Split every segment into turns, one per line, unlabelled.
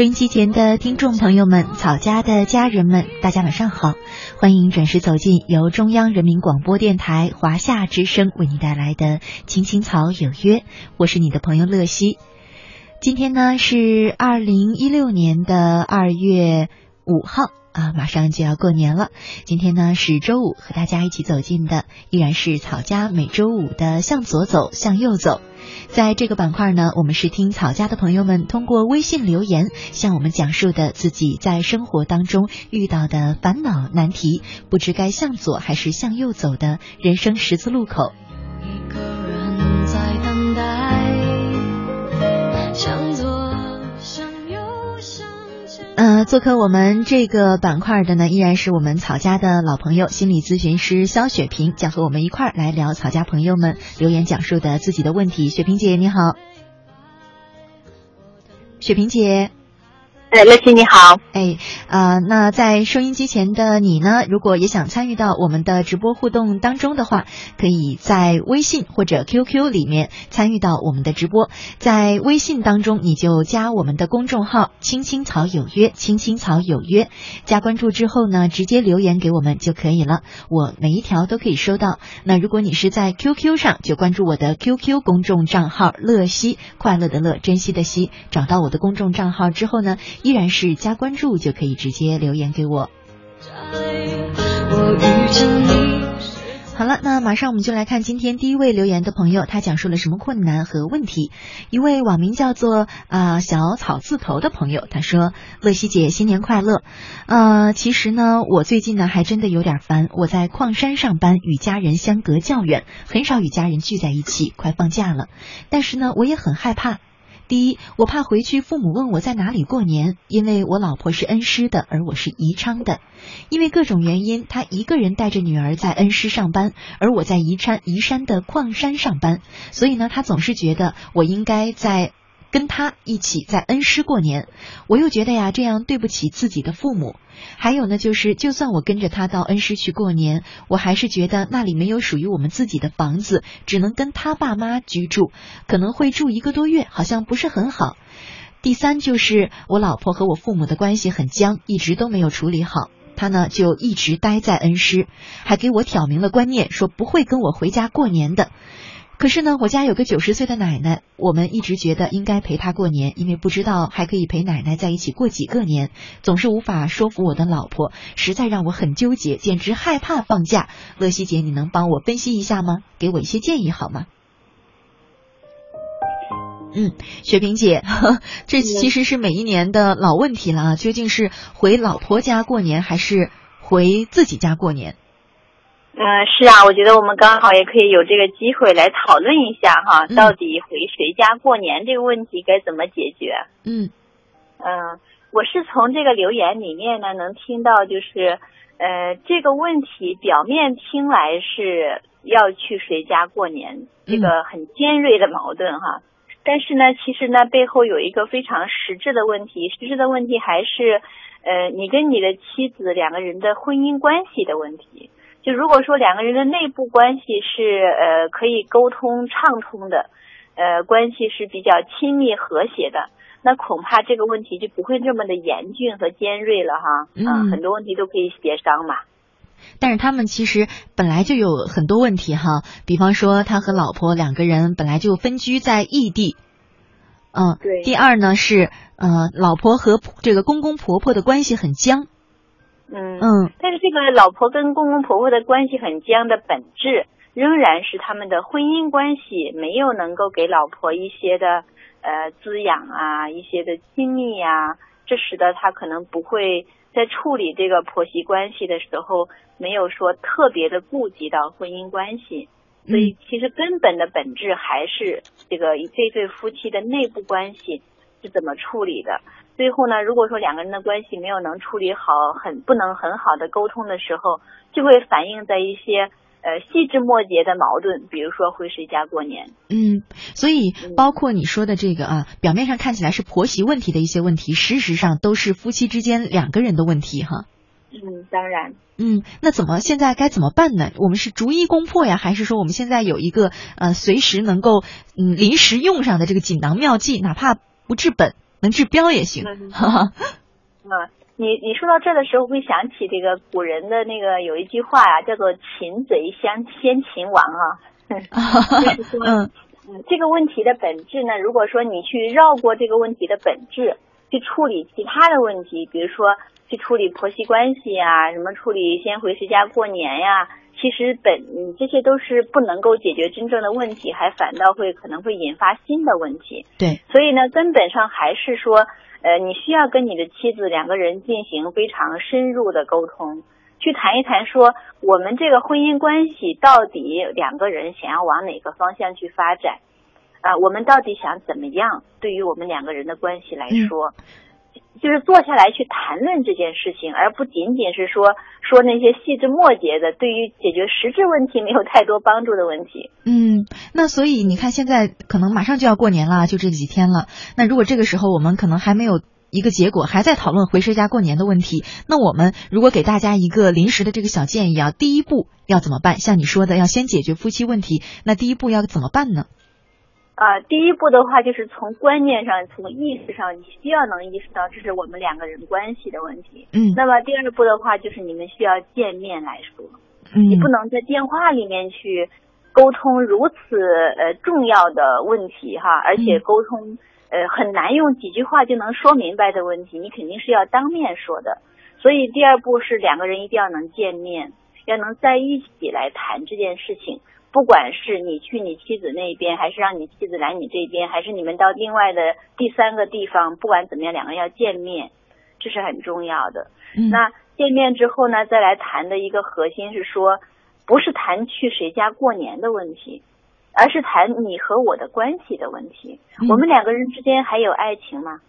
收音机前的听众朋友们，草家的家人们，大家晚上好！欢迎准时走进由中央人民广播电台华夏之声为你带来的《青青草有约》，我是你的朋友乐西。今天呢是二零一六年的二月五号啊，马上就要过年了。今天呢是周五，和大家一起走进的依然是草家每周五的向左走，向右走。在这个板块呢，我们是听草家的朋友们通过微信留言向我们讲述的自己在生活当中遇到的烦恼难题，不知该向左还是向右走的人生十字路口。嗯，做客我们这个板块的呢，依然是我们草家的老朋友，心理咨询师肖雪萍，将和我们一块儿来聊草家朋友们留言讲述的自己的问题。雪萍姐，你好。雪萍姐。
哎，乐琪你好。
哎，啊，那在收音机前的你呢？如果也想参与到我们的直播互动当中的话，可以在微信或者 QQ 里面参与到我们的直播。在微信当中，你就加我们的公众号“青青草有约”，“青青草有约”，加关注之后呢，直接留言给我们就可以了。我每一条都可以收到。那如果你是在 QQ 上，就关注我的 QQ 公众账号“乐西”，快乐的乐，珍惜的惜。找到我的公众账号之后呢？依然是加关注就可以直接留言给我。好了，那马上我们就来看今天第一位留言的朋友，他讲述了什么困难和问题。一位网名叫做啊小草字头的朋友，他说：“乐西姐新年快乐。呃，其实呢，我最近呢还真的有点烦。我在矿山上班，与家人相隔较远，很少与家人聚在一起。快放假了，但是呢，我也很害怕。”第一，我怕回去父母问我在哪里过年，因为我老婆是恩施的，而我是宜昌的。因为各种原因，她一个人带着女儿在恩施上班，而我在宜昌宜山的矿山上班，所以呢，她总是觉得我应该在。跟他一起在恩施过年，我又觉得呀，这样对不起自己的父母。还有呢，就是就算我跟着他到恩施去过年，我还是觉得那里没有属于我们自己的房子，只能跟他爸妈居住，可能会住一个多月，好像不是很好。第三就是我老婆和我父母的关系很僵，一直都没有处理好。他呢就一直待在恩施，还给我挑明了观念，说不会跟我回家过年的。可是呢，我家有个九十岁的奶奶，我们一直觉得应该陪她过年，因为不知道还可以陪奶奶在一起过几个年，总是无法说服我的老婆，实在让我很纠结，简直害怕放假。乐西姐，你能帮我分析一下吗？给我一些建议好吗？嗯，雪萍姐，这其实是每一年的老问题了啊，究竟是回老婆家过年，还是回自己家过年？
嗯，是啊，我觉得我们刚好也可以有这个机会来讨论一下哈，到底回谁家过年这个问题该怎么解决？
嗯
嗯，我是从这个留言里面呢能听到，就是呃这个问题表面听来是要去谁家过年，这个很尖锐的矛盾哈，但是呢，其实呢背后有一个非常实质的问题，实质的问题还是呃你跟你的妻子两个人的婚姻关系的问题。就如果说两个人的内部关系是呃可以沟通畅通的，呃关系是比较亲密和谐的，那恐怕这个问题就不会这么的严峻和尖锐了哈。嗯，很多问题都可以协商嘛。
但是他们其实本来就有很多问题哈，比方说他和老婆两个人本来就分居在异地。嗯。
对。
第二呢是呃老婆和这个公公婆婆的关系很僵。
嗯。嗯，但是这个老婆跟公公婆婆的关系很僵的本质，仍然是他们的婚姻关系没有能够给老婆一些的呃滋养啊，一些的亲密呀，这使得他可能不会在处理这个婆媳关系的时候，没有说特别的顾及到婚姻关系，所以其实根本的本质还是这个这对夫妻的内部关系是怎么处理的。最后呢，如果说两个人的关系没有能处理好，很不能很好的沟通的时候，就会反映在一些呃细枝末节的矛盾，比如说回谁家过年。
嗯，所以包括你说的这个啊，表面上看起来是婆媳问题的一些问题，事实上都是夫妻之间两个人的问题哈。
嗯，当然。
嗯，那怎么现在该怎么办呢？我们是逐一攻破呀，还是说我们现在有一个呃随时能够嗯临时用上的这个锦囊妙计，哪怕不治本？能治标也行。
嗯，你你说到这的时候，会想起这个古人的那个有一句话呀，叫做“擒贼先先擒王”啊。就是说，嗯，这个问题的本质呢，如果说你去绕过这个问题的本质，去处理其他的问题，比如说去处理婆媳关系呀，什么处理先回谁家过年呀，其实本这些都是不能够解决真正的问题，还反倒会可能会引发新的问题。
对，
所以呢，根本上还是说。呃，你需要跟你的妻子两个人进行非常深入的沟通，去谈一谈，说我们这个婚姻关系到底两个人想要往哪个方向去发展啊？我们到底想怎么样？对于我们两个人的关系来说。就是坐下来去谈论这件事情，而不仅仅是说说那些细枝末节的，对于解决实质问题没有太多帮助的问题。
嗯，那所以你看，现在可能马上就要过年了，就这几天了。那如果这个时候我们可能还没有一个结果，还在讨论回谁家过年的问题，那我们如果给大家一个临时的这个小建议啊，第一步要怎么办？像你说的，要先解决夫妻问题，那第一步要怎么办呢？
啊，第一步的话就是从观念上、从意识上，你需要能意识到这是我们两个人关系的问题。
嗯。
那么第二步的话，就是你们需要见面来说。
嗯。
你不能在电话里面去沟通如此呃重要的问题哈，而且沟通呃很难用几句话就能说明白的问题，你肯定是要当面说的。所以第二步是两个人一定要能见面，要能在一起来谈这件事情。不管是你去你妻子那边，还是让你妻子来你这边，还是你们到另外的第三个地方，不管怎么样，两个人要见面，这是很重要的。那见面之后呢，再来谈的一个核心是说，不是谈去谁家过年的问题，而是谈你和我的关系的问题。我们两个人之间还有爱情吗？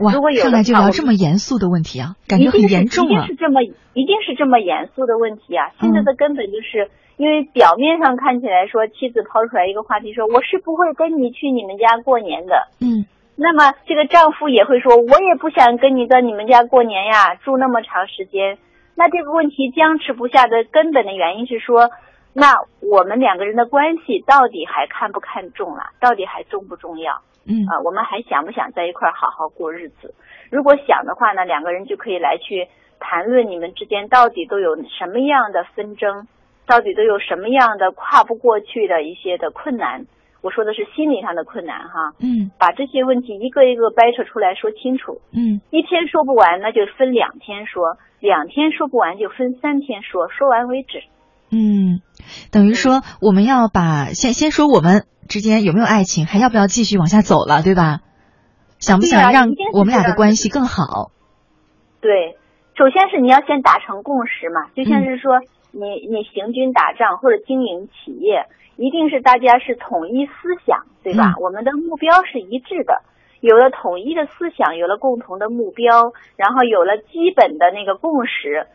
哇，
如果有
上来就聊这么严肃的问题啊，感觉很严重
啊！一定是这么，一定是这么严肃的问题啊！现在的根本就是。因为表面上看起来说，妻子抛出来一个话题说，我是不会跟你去你们家过年的。
嗯，
那么这个丈夫也会说，我也不想跟你在你们家过年呀，住那么长时间。那这个问题僵持不下的根本的原因是说，那我们两个人的关系到底还看不看重了？到底还重不重要？
嗯
啊，我们还想不想在一块好好过日子？如果想的话呢，两个人就可以来去谈论你们之间到底都有什么样的纷争。到底都有什么样的跨不过去的一些的困难？我说的是心理上的困难哈。
嗯，
把这些问题一个一个掰扯出来说清楚。
嗯，
一天说不完，那就分两天说；两天说不完，就分三天说，说完为止。
嗯，等于说我们要把先先说我们之间有没有爱情，还要不要继续往下走了，对吧？想不想让我们俩的关系更好？
对，首先是你要先达成共识嘛，就像是说。你你行军打仗或者经营企业，一定是大家是统一思想，对吧？我们的目标是一致的，有了统一的思想，有了共同的目标，然后有了基本的那个共识，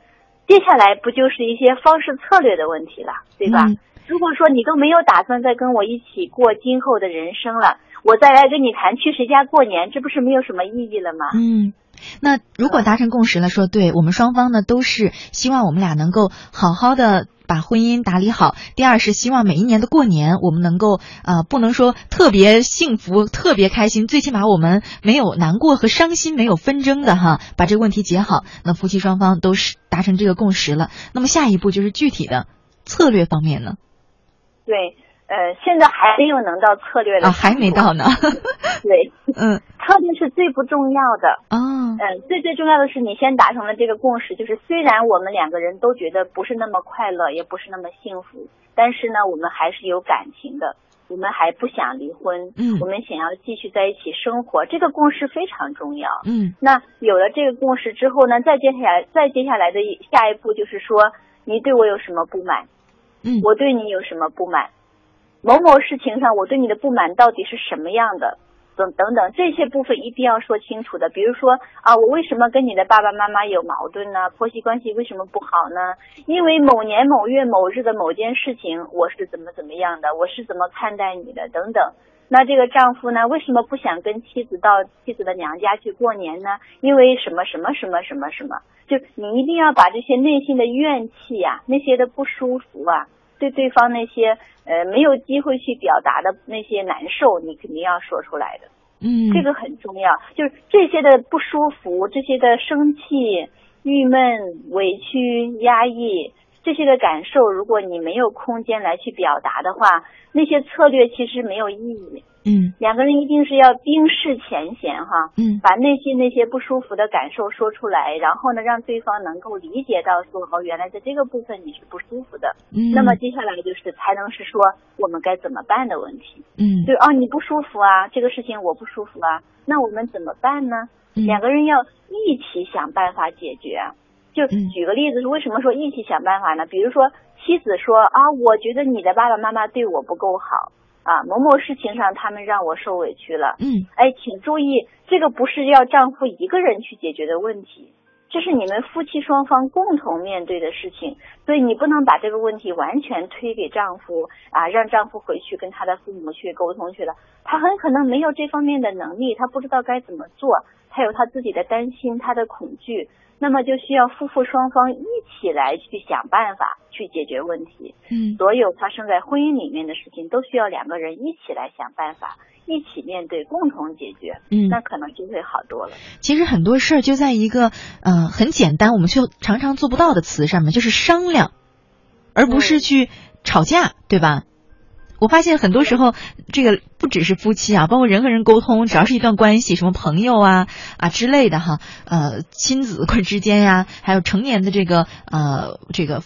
接下来不就是一些方式策略的问题了，对吧？如果说你都没有打算再跟我一起过今后的人生了，我再来跟你谈去谁家过年，这不是没有什么意义了吗？
嗯。那如果达成共识了，说对我们双方呢都是希望我们俩能够好好的把婚姻打理好。第二是希望每一年的过年我们能够呃，不能说特别幸福、特别开心，最起码我们没有难过和伤心，没有纷争的哈，把这个问题解好。那夫妻双方都是达成这个共识了，那么下一步就是具体的策略方面呢？
对。呃，现在还没有能到策略的
啊，还没到呢。
对，
嗯，
策略是最不重要的。
哦，
嗯，最最重要的是你先达成了这个共识，就是虽然我们两个人都觉得不是那么快乐，也不是那么幸福，但是呢，我们还是有感情的，我们还不想离婚，
嗯，
我们想要继续在一起生活，这个共识非常重要。
嗯，
那有了这个共识之后呢，再接下来，再接下来的下一步就是说，你对我有什么不满？
嗯，
我对你有什么不满？某某事情上，我对你的不满到底是什么样的？等等等，这些部分一定要说清楚的。比如说啊，我为什么跟你的爸爸妈妈有矛盾呢？婆媳关系为什么不好呢？因为某年某月某日的某件事情，我是怎么怎么样的？我是怎么看待你的？等等。那这个丈夫呢，为什么不想跟妻子到妻子的娘家去过年呢？因为什么什么什么什么什么？就你一定要把这些内心的怨气呀，那些的不舒服啊。对对方那些呃没有机会去表达的那些难受，你肯定要说出来的。嗯，这个很重要。就是这些的不舒服，这些的生气、郁闷、委屈、压抑。这些的感受，如果你没有空间来去表达的话，那些策略其实没有意义。
嗯，
两个人一定是要冰释前嫌哈。
嗯，
把内心那些不舒服的感受说出来，然后呢，让对方能够理解到说哦，原来在这个部分你是不舒服的。
嗯，
那么接下来就是才能是说我们该怎么办的问题。
嗯，
对哦你不舒服啊，这个事情我不舒服啊，那我们怎么办呢？两个人要一起想办法解决。就举个例子，是为什么说一起想办法呢？比如说妻子说啊，我觉得你的爸爸妈妈对我不够好啊，某某事情上他们让我受委屈了。
嗯，
哎，请注意，这个不是要丈夫一个人去解决的问题，这是你们夫妻双方共同面对的事情，所以你不能把这个问题完全推给丈夫啊，让丈夫回去跟他的父母去沟通去了，他很可能没有这方面的能力，他不知道该怎么做，他有他自己的担心，他的恐惧。那么就需要夫妇双方一起来去想办法去解决问题。
嗯，
所有发生在婚姻里面的事情，都需要两个人一起来想办法，一起面对，共同解决。
嗯，
那可能就会好多了。
其实很多事儿就在一个呃很简单，我们就常常做不到的词上面，就是商量，而不是去吵架，对吧？我发现很多时候，这个不只是夫妻啊，包括人和人沟通，只要是一段关系，什么朋友啊啊之类的哈，呃，亲子之间呀，还有成年的这个呃这个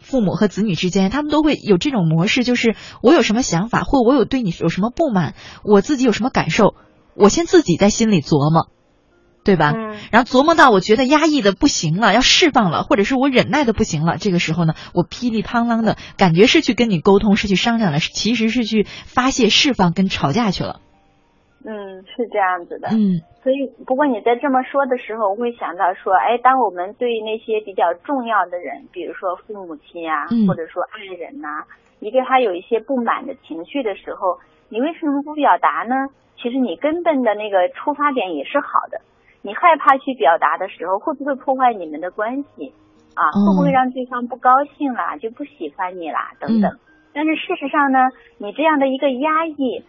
父母和子女之间，他们都会有这种模式，就是我有什么想法，或我有对你有什么不满，我自己有什么感受，我先自己在心里琢磨。对吧？
嗯，
然后琢磨到我觉得压抑的不行了，要释放了，或者是我忍耐的不行了，这个时候呢，我噼里啪啦的感觉是去跟你沟通，是去商量了，其实是去发泄、释放跟吵架去了。
嗯，是这样子的。
嗯，
所以不过你在这么说的时候，我会想到说，哎，当我们对那些比较重要的人，比如说父母亲啊，或者说爱人呐，你对他有一些不满的情绪的时候，你为什么不表达呢？其实你根本的那个出发点也是好的。你害怕去表达的时候，会不会破坏你们的关系啊？会不会让对方不高兴啦，就不喜欢你啦等等？但是事实上呢，你这样的一个压抑。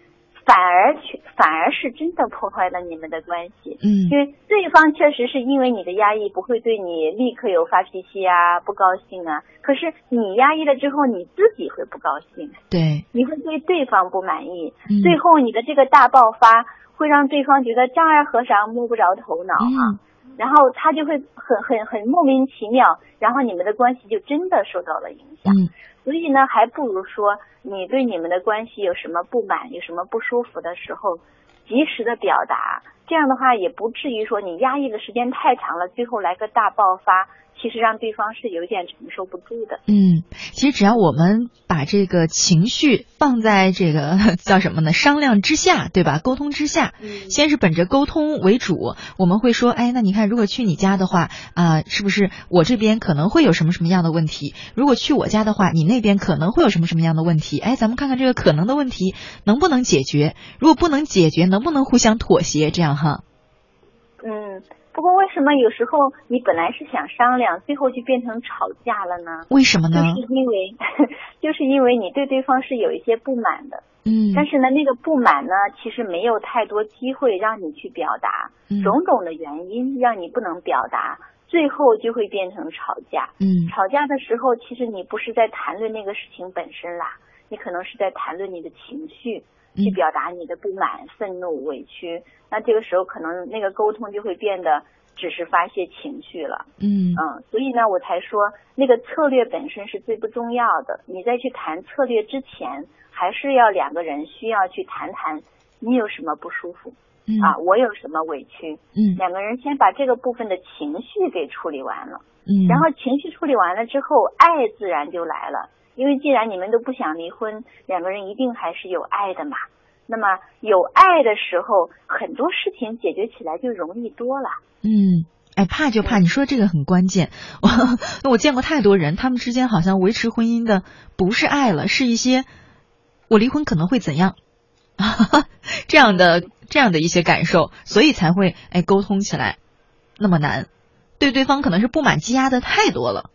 反而去，反而是真的破坏了你们的关系。
嗯，
因为对方确实是因为你的压抑，不会对你立刻有发脾气啊，不高兴啊。可是你压抑了之后，你自己会不高兴。
对，
你会对对方不满意。最后你的这个大爆发，会让对方觉得丈二和尚摸不着头脑啊。然后他就会很很很莫名其妙，然后你们的关系就真的受到了影响。
嗯。
所以呢，还不如说你对你们的关系有什么不满、有什么不舒服的时候，及时的表达，这样的话也不至于说你压抑的时间太长了，最后来个大爆发。其实让对方是有点承受不住的。
嗯，其实只要我们把这个情绪放在这个 叫什么呢？商量之下，对吧？沟通之下，先是本着沟通为主，我们会说，哎，那你看，如果去你家的话，啊，是不是我这边可能会有什么什么样的问题？如果去我家的话，你那边可能会有什么什么样的问题？哎，咱们看看这个可能的问题能不能解决？如果不能解决，能不能互相妥协？这样哈。
嗯。不过，为什么有时候你本来是想商量，最后就变成吵架了呢？
为什么呢？
就是因为，就是因为你对对方是有一些不满的。
嗯。
但是呢，那个不满呢，其实没有太多机会让你去表达，嗯种种的原因让你不能表达，最后就会变成吵架。
嗯。
吵架的时候，其实你不是在谈论那个事情本身啦，你可能是在谈论你的情绪。去表达你的不满、愤怒、委屈，那这个时候可能那个沟通就会变得只是发泄情绪了。
嗯
嗯，所以呢，我才说那个策略本身是最不重要的。你在去谈策略之前，还是要两个人需要去谈谈你有什么不舒服，啊，我有什么委屈。
嗯，
两个人先把这个部分的情绪给处理完了。
嗯，
然后情绪处理完了之后，爱自然就来了。因为既然你们都不想离婚，两个人一定还是有爱的嘛。那么有爱的时候，很多事情解决起来就容易多了。
嗯，哎，怕就怕你说这个很关键。我我见过太多人，他们之间好像维持婚姻的不是爱了，是一些我离婚可能会怎样 这样的这样的一些感受，所以才会哎沟通起来那么难。对对方可能是不满积压的太多了。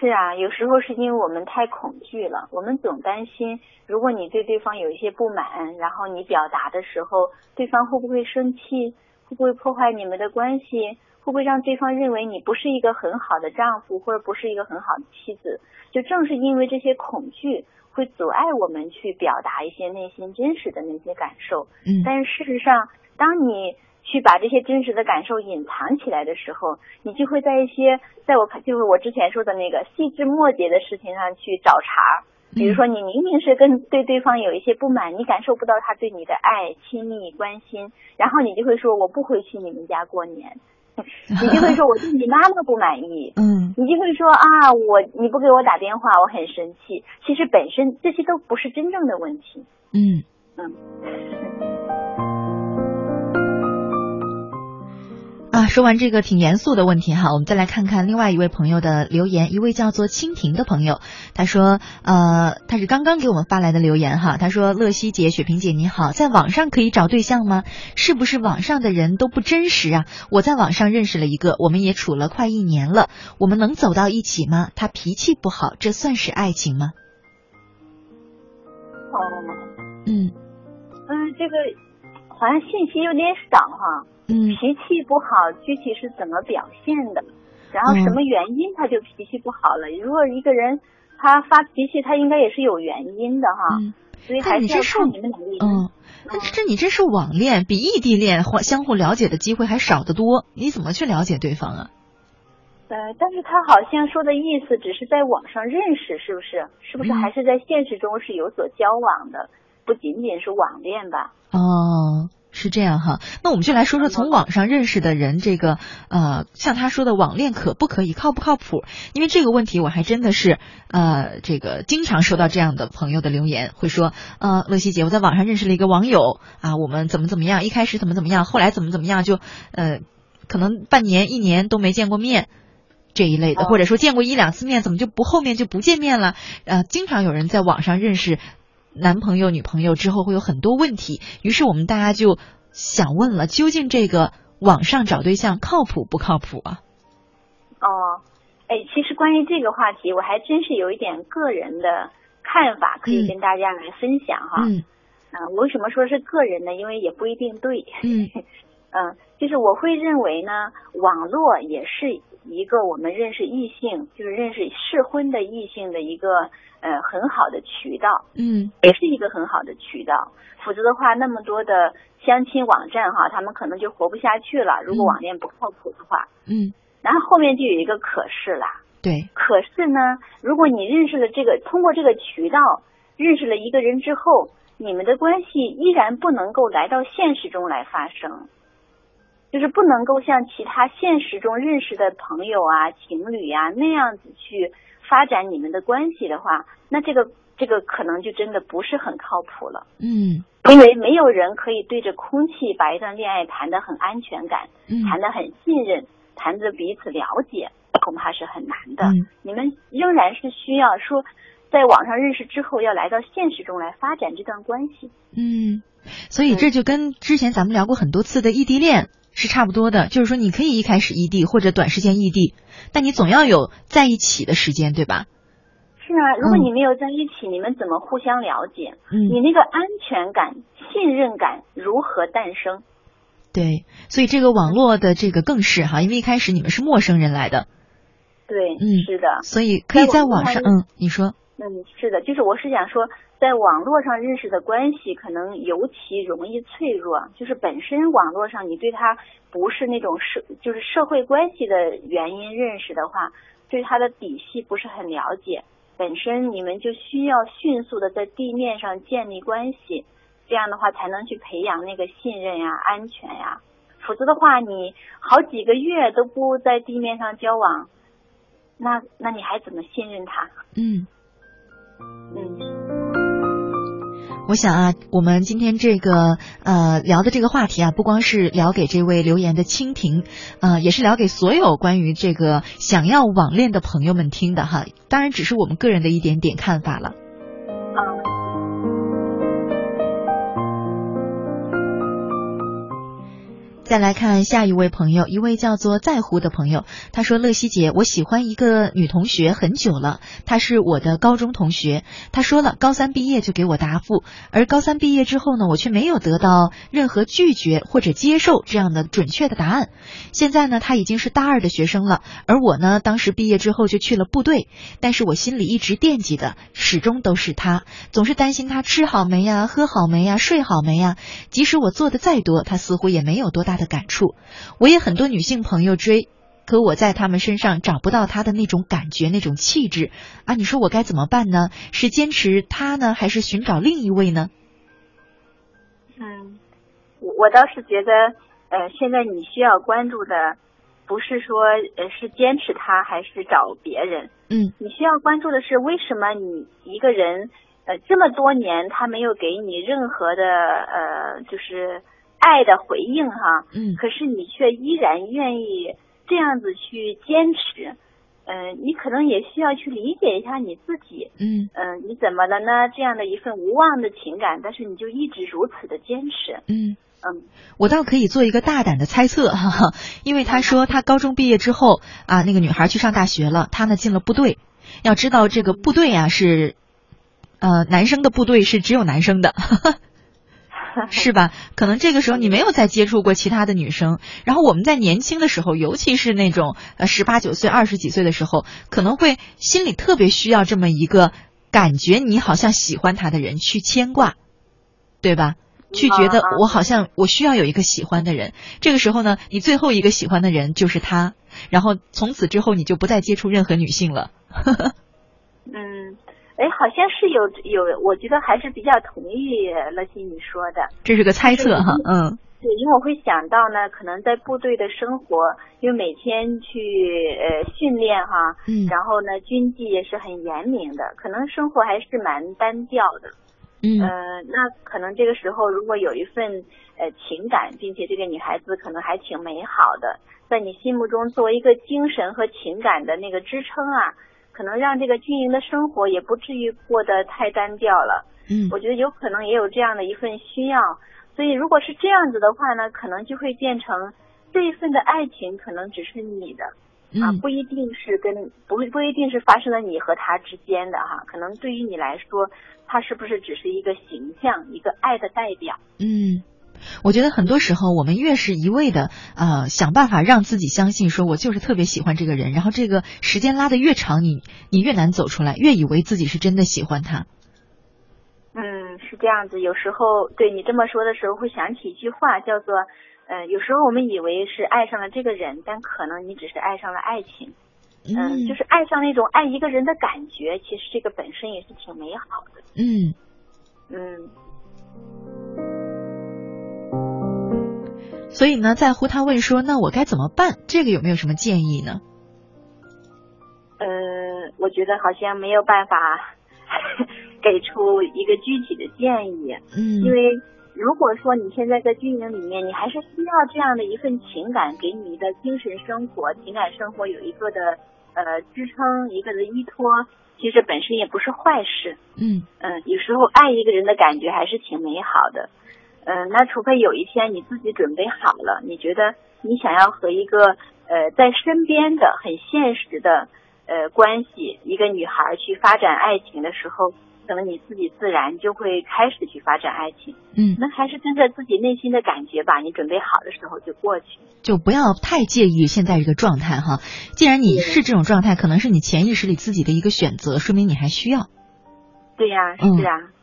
是啊，有时候是因为我们太恐惧了，我们总担心，如果你对对方有一些不满，然后你表达的时候，对方会不会生气，会不会破坏你们的关系，会不会让对方认为你不是一个很好的丈夫，或者不是一个很好的妻子？就正是因为这些恐惧，会阻碍我们去表达一些内心真实的那些感受。
嗯，
但是事实上，当你去把这些真实的感受隐藏起来的时候，你就会在一些在我看就是我之前说的那个细枝末节的事情上去找茬。比如说，你明明是跟对对方有一些不满，你感受不到他对你的爱、亲密、关心，然后你就会说我不回去你们家过年，你就会说我对你妈妈不满意，
嗯，
你就会说啊我你不给我打电话我很生气。其实本身这些都不是真正的问题。
嗯
嗯。
啊，说完这个挺严肃的问题哈，我们再来看看另外一位朋友的留言。一位叫做蜻蜓的朋友，他说，呃，他是刚刚给我们发来的留言哈。他说：“乐西姐、雪萍姐你好，在网上可以找对象吗？是不是网上的人都不真实啊？我在网上认识了一个，我们也处了快一年了，我们能走到一起吗？他脾气不好，这算是爱情吗？”
哦，
嗯
嗯，这个好像信息有点少哈。
嗯，
脾气不好，具体是怎么表现的？然后什么原因他就脾气不好了？如果一个人他发脾气，他应该也是有原因的哈。
嗯，
所以还是要看你们两个人。
嗯，那这你这是网恋，比异地恋或相互了解的机会还少得多。你怎么去了解对方啊？
呃，但是他好像说的意思只是在网上认识，是不是？是不是还是在现实中是有所交往的？不仅仅是网恋吧？
哦。是这样哈，那我们就来说说从网上认识的人，这个呃，像他说的网恋可不可以，靠不靠谱？因为这个问题，我还真的是呃，这个经常收到这样的朋友的留言，会说，呃，乐西姐，我在网上认识了一个网友啊，我们怎么怎么样，一开始怎么怎么样，后来怎么怎么样，就呃，可能半年一年都没见过面这一类的，或者说见过一两次面，怎么就不后面就不见面了？呃，经常有人在网上认识。男朋友、女朋友之后会有很多问题，于是我们大家就想问了：究竟这个网上找对象靠谱不靠谱啊？
哦，哎，其实关于这个话题，我还真是有一点个人的看法，可以跟大家来分享哈。
嗯。
啊，为什么说是个人呢？因为也不一定对。
嗯。
嗯，就是我会认为呢，网络也是一个我们认识异性，就是认识适婚的异性的一个。呃，很好的渠道，
嗯，
也是一个很好的渠道。否则的话，那么多的相亲网站哈，他们可能就活不下去了。如果网恋不靠谱的话，
嗯，
然后后面就有一个可是啦，
对，
可是呢，如果你认识了这个，通过这个渠道认识了一个人之后，你们的关系依然不能够来到现实中来发生，就是不能够像其他现实中认识的朋友啊、情侣啊那样子去。发展你们的关系的话，那这个这个可能就真的不是很靠谱了。
嗯，
因为没有人可以对着空气把一段恋爱谈得很安全感，谈得很信任，谈得彼此了解，恐怕是很难的。你们仍然是需要说，在网上认识之后，要来到现实中来发展这段关系。
嗯，所以这就跟之前咱们聊过很多次的异地恋。是差不多的，就是说你可以一开始异地或者短时间异地，但你总要有在一起的时间，对吧？
是啊，如果你没有在一起，你们怎么互相了解？
嗯，
你那个安全感、信任感如何诞生？
对，所以这个网络的这个更是哈，因为一开始你们是陌生人来的。
对，
嗯，
是的，
所以可以在网上，嗯，你说。
嗯，是的，就是我是想说。在网络上认识的关系可能尤其容易脆弱，就是本身网络上你对他不是那种社就是社会关系的原因认识的话，对他的底细不是很了解，本身你们就需要迅速的在地面上建立关系，这样的话才能去培养那个信任呀、安全呀，否则的话你好几个月都不在地面上交往，那那你还怎么信任他？
嗯
嗯。
我想啊，我们今天这个呃聊的这个话题啊，不光是聊给这位留言的蜻蜓，呃，也是聊给所有关于这个想要网恋的朋友们听的哈。当然，只是我们个人的一点点看法了。再来看下一位朋友，一位叫做在乎的朋友，他说：“乐西姐，我喜欢一个女同学很久了，她是我的高中同学。她说了，高三毕业就给我答复，而高三毕业之后呢，我却没有得到任何拒绝或者接受这样的准确的答案。现在呢，她已经是大二的学生了，而我呢，当时毕业之后就去了部队，但是我心里一直惦记的始终都是她，总是担心她吃好没呀，喝好没呀，睡好没呀。即使我做的再多，她似乎也没有多大。”的感触，我也很多女性朋友追，可我在他们身上找不到他的那种感觉、那种气质啊！你说我该怎么办呢？是坚持他呢，还是寻找另一位呢？
嗯，我我倒是觉得，呃，现在你需要关注的，不是说呃是坚持他还是找别人，
嗯，
你需要关注的是为什么你一个人呃这么多年他没有给你任何的呃就是。爱的回应哈，
嗯，
可是你却依然愿意这样子去坚持，嗯，你可能也需要去理解一下你自己，
嗯。
嗯，你怎么了呢？这样的一份无望的情感，但是你就一直如此的坚持，
嗯。
嗯，
我倒可以做一个大胆的猜测，哈哈，因为他说他高中毕业之后啊，那个女孩去上大学了，他呢进了部队，要知道这个部队啊是，呃，男生的部队是只有男生的。是吧？可能这个时候你没有再接触过其他的女生，然后我们在年轻的时候，尤其是那种呃十八九岁、二十几岁的时候，可能会心里特别需要这么一个感觉，你好像喜欢他的人去牵挂，对吧？去觉得我好像我需要有一个喜欢的人。这个时候呢，你最后一个喜欢的人就是他，然后从此之后你就不再接触任何女性了。
嗯。哎，好像是有有，我觉得还是比较同意乐西你说的。
这是个猜测哈，嗯。
对，因为我会想到呢，可能在部队的生活，因为每天去呃训练哈，
嗯，
然后呢军纪也是很严明的，可能生活还是蛮单调的。
嗯。
呃，那可能这个时候如果有一份呃情感，并且这个女孩子可能还挺美好的，在你心目中作为一个精神和情感的那个支撑啊。可能让这个军营的生活也不至于过得太单调了。
嗯，
我觉得有可能也有这样的一份需要。所以如果是这样子的话呢，可能就会变成这一份的爱情可能只是你的啊，不一定是跟不不一定是发生在你和他之间的哈。可能对于你来说，他是不是只是一个形象，一个爱的代表？
嗯。我觉得很多时候，我们越是一味的呃想办法让自己相信，说我就是特别喜欢这个人，然后这个时间拉得越长，你你越难走出来，越以为自己是真的喜欢他。
嗯，是这样子。有时候对你这么说的时候，会想起一句话，叫做呃，有时候我们以为是爱上了这个人，但可能你只是爱上了爱情。
嗯，
就是爱上那种爱一个人的感觉，其实这个本身也是挺美好的。
嗯
嗯。
所以呢，在乎他问说：“那我该怎么办？这个有没有什么建议呢？”
呃，我觉得好像没有办法 给出一个具体的建议。
嗯。
因为如果说你现在在军营里面，你还是需要这样的一份情感，给你的精神生活、情感生活有一个的呃支撑，一个的依托，其实本身也不是坏事。
嗯。
嗯，有时候爱一个人的感觉还是挺美好的。嗯，那除非有一天你自己准备好了，你觉得你想要和一个呃在身边的很现实的呃关系一个女孩去发展爱情的时候，可能你自己自然就会开始去发展爱情。
嗯，
那还是跟着自己内心的感觉吧。你准备好的时候就过去，
就不要太介意现在这个状态哈。既然你是这种状态，可能是你潜意识里自己的一个选择，说明你还需要。
对呀，是啊。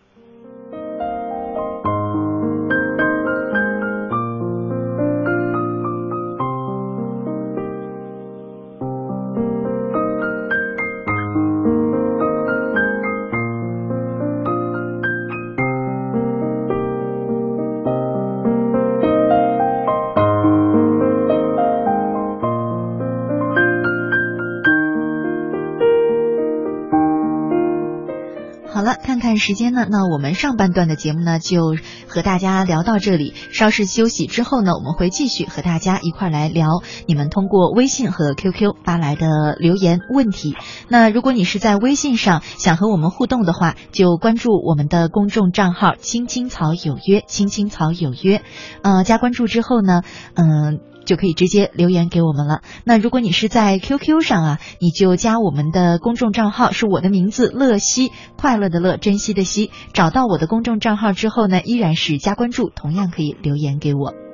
看看时间呢，那我们上半段的节目呢，就和大家聊到这里。稍事休息之后呢，我们会继续和大家一块来聊你们通过微信和 QQ 发来的留言问题。那如果你是在微信上想和我们互动的话，就关注我们的公众账号青青草有约，青青草有约。嗯，加关注之后呢，嗯。就可以直接留言给我们了。那如果你是在 QQ 上啊，你就加我们的公众账号，是我的名字乐西，快乐的乐，珍惜的惜。找到我的公众账号之后呢，依然是加关注，同样可以留言给我。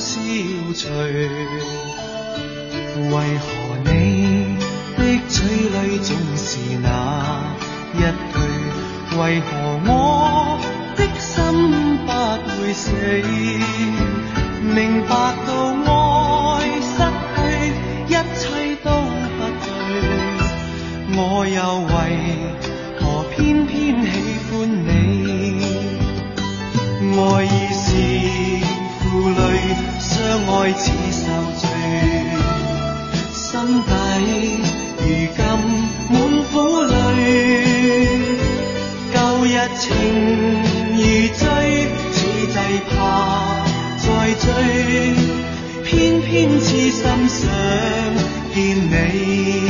消除。为何你的嘴里总是那一句？为何见你。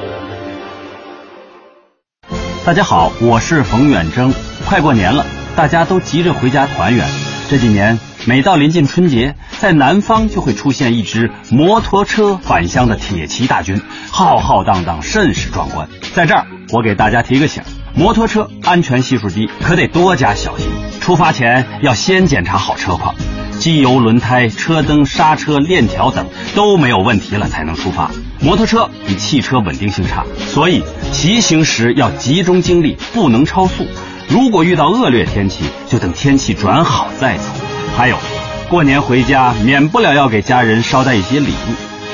大家好，我是冯远征。快过年了，大家都急着回家团圆。这几年，每到临近春节，在南方就会出现一支摩托车返乡的铁骑大军，浩浩荡荡，甚是壮观。在这儿，我给大家提个醒：摩托车安全系数低，可得多加小心。出发前要先检查好车况，机油、轮胎、车灯、刹车、链条等都没有问题了才能出发。摩托车比汽车稳定性差，所以骑行时要集中精力，不能超速。如果遇到恶劣天气，就等天气转好再走。还有，过年回家免不了要给家人捎带一些礼物，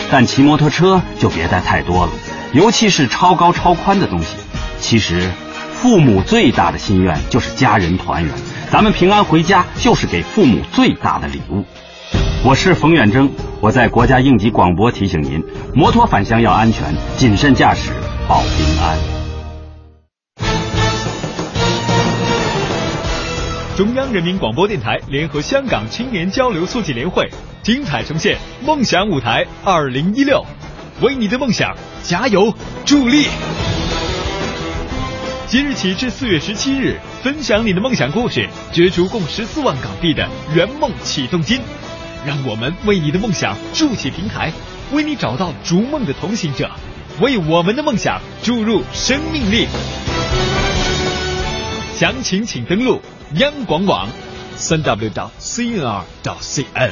但骑摩托车就别带太多了，尤其是超高超宽的东西。其实，父母最大的心愿就是家人团圆，咱们平安回家就是给父母最大的礼物。我是冯远征，我在国家应急广播提醒您：摩托返乡要安全，谨慎驾驶保平安。
中央人民广播电台联合香港青年交流促进联会，精彩呈现“梦想舞台二零一六”，为你的梦想加油助力。即日起至四月十七日，分享你的梦想故事，角逐共十四万港币的圆梦启动金。让我们为你的梦想筑起平台，为你找到逐梦的同行者，为我们的梦想注入生命力。详情请登录。央广网，三 w 到 cnr 到 cn。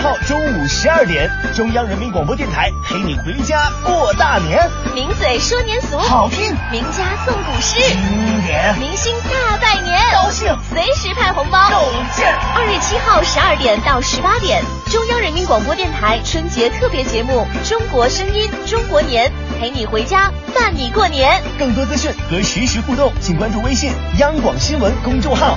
号中午十二点，中央人民广播电台陪你回家过大年。
名嘴说年俗，
好听；
名家诵古诗，
经典；
明星大拜年，
高兴；
随时派红包，
有劲。
二月七号十二点到十八点，中央人民广播电台春节特别节目《中国声音中国年》，陪你回家伴你过年。
更多资讯和实时互动，请关注微信央广新闻公众号。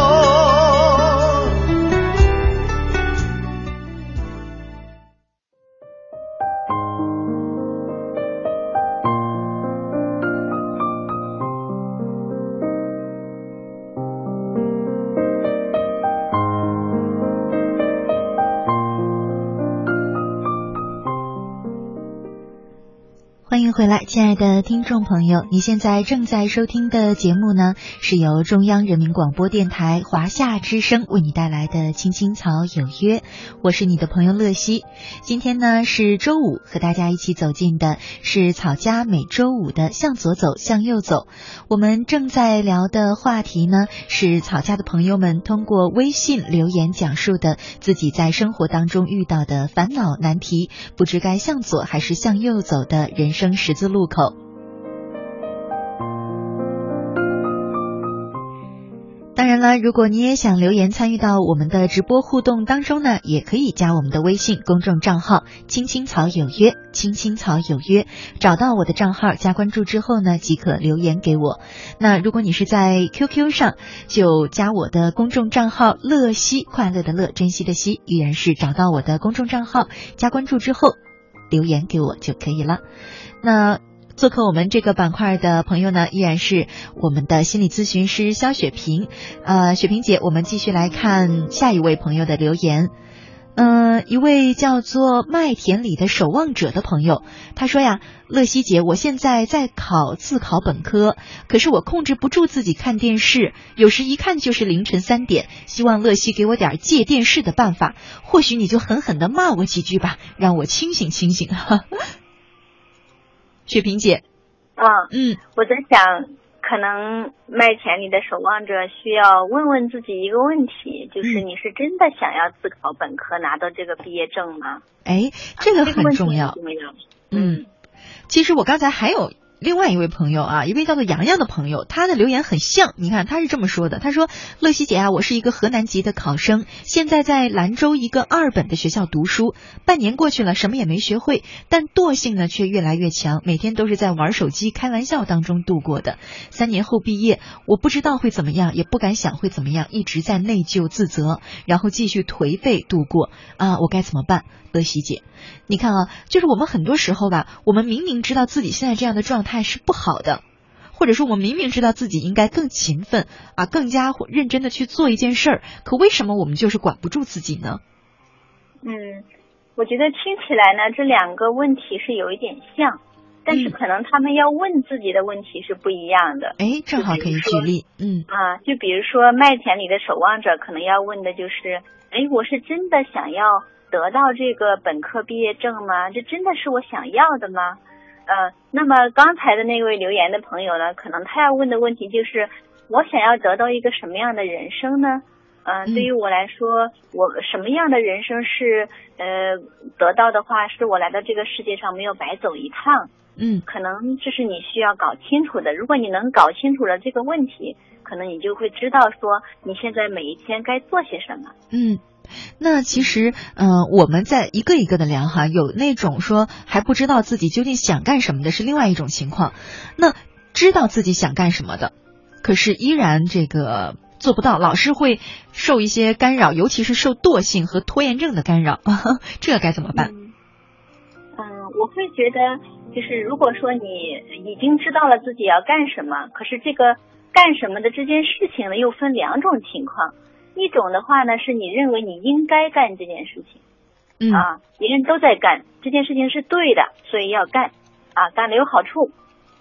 迎回来，亲爱的听众朋友，你现在正在收听的节目呢，是由中央人民广播电台华夏之声为你带来的《青青草有约》，我是你的朋友乐西。今天呢是周五，和大家一起走进的是草家每周五的向左走，向右走。我们正在聊的话题呢是草家的朋友们通过微信留言讲述的自己在生活当中遇到的烦恼难题，不知该向左还是向右走的人生。十字路口。当然了，如果你也想留言参与到我们的直播互动当中呢，也可以加我们的微信公众账号“青青草有约”，“青青草有约”，找到我的账号加关注之后呢，即可留言给我。那如果你是在 QQ 上，就加我的公众账号“乐西”，快乐的乐，珍惜的惜，依然是找到我的公众账号加关注之后留言给我就可以了。那做客我们这个板块的朋友呢，依然是我们的心理咨询师肖雪萍。呃，雪萍姐，我们继续来看下一位朋友的留言。嗯，一位叫做麦田里的守望者的朋友，他说呀，乐西姐，我现在在考自考本科，可是我控制不住自己看电视，有时一看就是凌晨三点。希望乐西给我点戒电视的办法，或许你就狠狠的骂我几句吧，让我清醒清醒。雪萍姐，
啊，嗯，我在想，可能麦田里的守望者需要问问自己一个问题，就是你是真的想要自考本科拿到这个毕业证吗？
哎，这个很重要。
重要。
嗯，其实我刚才还有。另外一位朋友啊，一位叫做洋洋的朋友，他的留言很像。你看，他是这么说的：“他说，乐西姐啊，我是一个河南籍的考生，现在在兰州一个二本的学校读书。半年过去了，什么也没学会，但惰性呢却越来越强，每天都是在玩手机、开玩笑当中度过的。三年后毕业，我不知道会怎么样，也不敢想会怎么样，一直在内疚自责，然后继续颓废度过。啊，我该怎么办？乐西姐。”你看啊，就是我们很多时候吧，我们明明知道自己现在这样的状态是不好的，或者说我们明明知道自己应该更勤奋啊，更加认真的去做一件事儿，可为什么我们就是管不住自己呢？
嗯，我觉得听起来呢，这两个问题是有一点像，但是可能他们要问自己的问题是不一样的。
哎，正好可以举例，嗯
啊，就比如说麦田里的守望者，可能要问的就是，哎，我是真的想要。得到这个本科毕业证吗？这真的是我想要的吗？呃，那么刚才的那位留言的朋友呢，可能他要问的问题就是，我想要得到一个什么样的人生呢？嗯，对于我来说，我什么样的人生是呃得到的话，是我来到这个世界上没有白走一趟。
嗯，
可能这是你需要搞清楚的。如果你能搞清楚了这个问题，可能你就会知道说你现在每一天该做些什么。
嗯。那其实，嗯，我们在一个一个的聊哈，有那种说还不知道自己究竟想干什么的，是另外一种情况。那知道自己想干什么的，可是依然这个做不到，老是会受一些干扰，尤其是受惰性和拖延症的干扰，这该怎么办？
嗯，我会觉得，就是如果说你已经知道了自己要干什么，可是这个干什么的这件事情呢，又分两种情况。一种的话呢，是你认为你应该干这件事情，
嗯
啊，别人都在干这件事情是对的，所以要干，啊，干了有好处，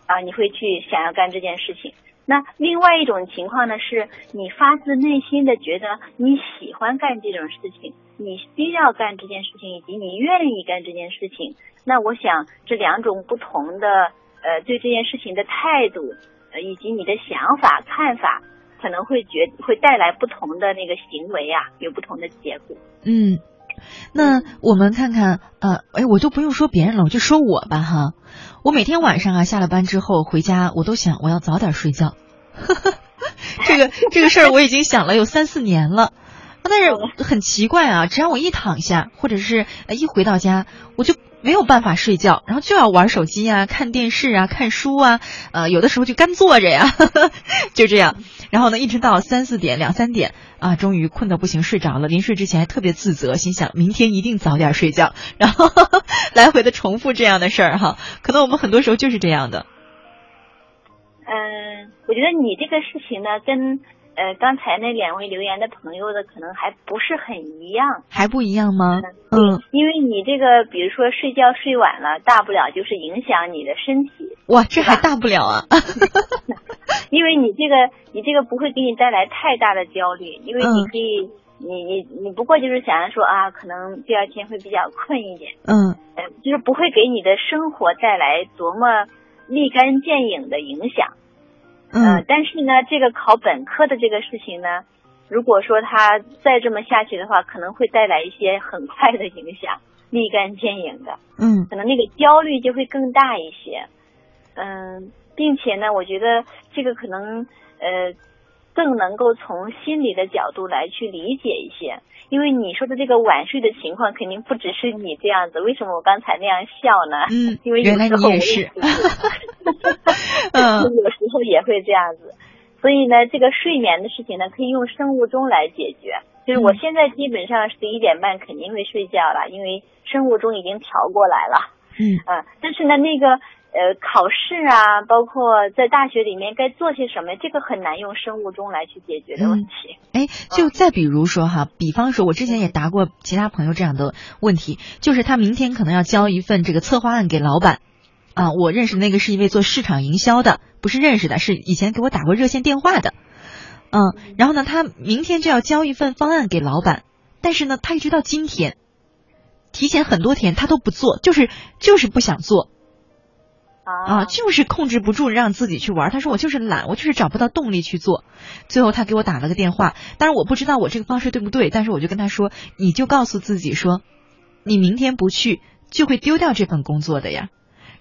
啊，你会去想要干这件事情。那另外一种情况呢，是你发自内心的觉得你喜欢干这种事情，你需要干这件事情，以及你愿意干这件事情。那我想这两种不同的呃对这件事情的态度，呃以及你的想法看法。可能会觉会带来不同的那个行为啊，有不同的结果。
嗯，那我们看看，呃，哎，我就不用说别人了，我就说我吧哈。我每天晚上啊，下了班之后回家，我都想我要早点睡觉。这个这个事儿我已经想了有三四年了，但是很奇怪啊，只要我一躺下，或者是一回到家，我就。没有办法睡觉，然后就要玩手机啊、看电视啊、看书啊，呃，有的时候就干坐着呀，就这样。然后呢，一直到三四点、两三点啊，终于困得不行，睡着了。临睡之前还特别自责，心想明天一定早点睡觉，然后 来回的重复这样的事儿哈。可能我们很多时候就是这样的。
嗯，我觉得你这个事情呢，跟呃，刚才那两位留言的朋友的可能还不是很一样，
还不一样吗？
嗯，因为你这个，比如说睡觉睡晚了，大不了就是影响你的身体。
哇，这还大不了啊！
因为你这个，你这个不会给你带来太大的焦虑，因为你可以，你你你不过就是想着说啊，可能第二天会比较困一点。
嗯，
呃，就是不会给你的生活带来多么立竿见影的影响。
嗯，
但是呢，这个考本科的这个事情呢，如果说他再这么下去的话，可能会带来一些很快的影响，立竿见影的。
嗯，
可能那个焦虑就会更大一些。嗯，并且呢，我觉得这个可能呃更能够从心理的角度来去理解一些。因为你说的这个晚睡的情况，肯定不只是你这样子。为什么我刚才那样笑呢？
嗯，
因为
有时候我也是。
嗯，有时候也会这样子。所以呢，这个睡眠的事情呢，可以用生物钟来解决。就是我现在基本上十一点半肯定会睡觉了，因为生物钟已经调过来了。
嗯
啊，但是呢，那个呃考试啊，包括在大学里面该做些什么，这个很难用生物钟来去解决的问题。
哎，就再比如说哈，比方说，我之前也答过其他朋友这样的问题，就是他明天可能要交一份这个策划案给老板。啊，我认识那个是一位做市场营销的，不是认识的，是以前给我打过热线电话的。嗯，然后呢，他明天就要交一份方案给老板，但是呢，他一直到今天，提前很多天他都不做，就是就是不想做。啊，就是控制不住让自己去玩。他说我就是懒，我就是找不到动力去做。最后他给我打了个电话，当然我不知道我这个方式对不对，但是我就跟他说，你就告诉自己说，你明天不去就会丢掉这份工作的呀。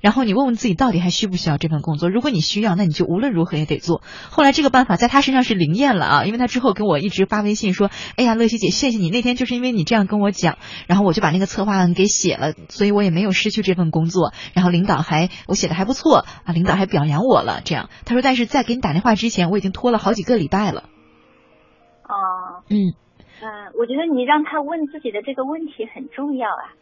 然后你问问自己到底还需不需要这份工作？如果你需要，那你就无论如何也得做。后来这个办法在他身上是灵验了啊，因为他之后跟我一直发微信说：“哎呀，乐西姐，谢谢你，那天就是因为你这样跟我讲，然后我就把那个策划案给写了，所以我也没有失去这份工作。然后领导还我写的还不错啊，领导还表扬我了。这样他说，但是在给你打电话之前，我已经拖了好几个礼拜了。”
哦，
嗯
嗯，我觉得你让他问自己的这个问题很重要啊。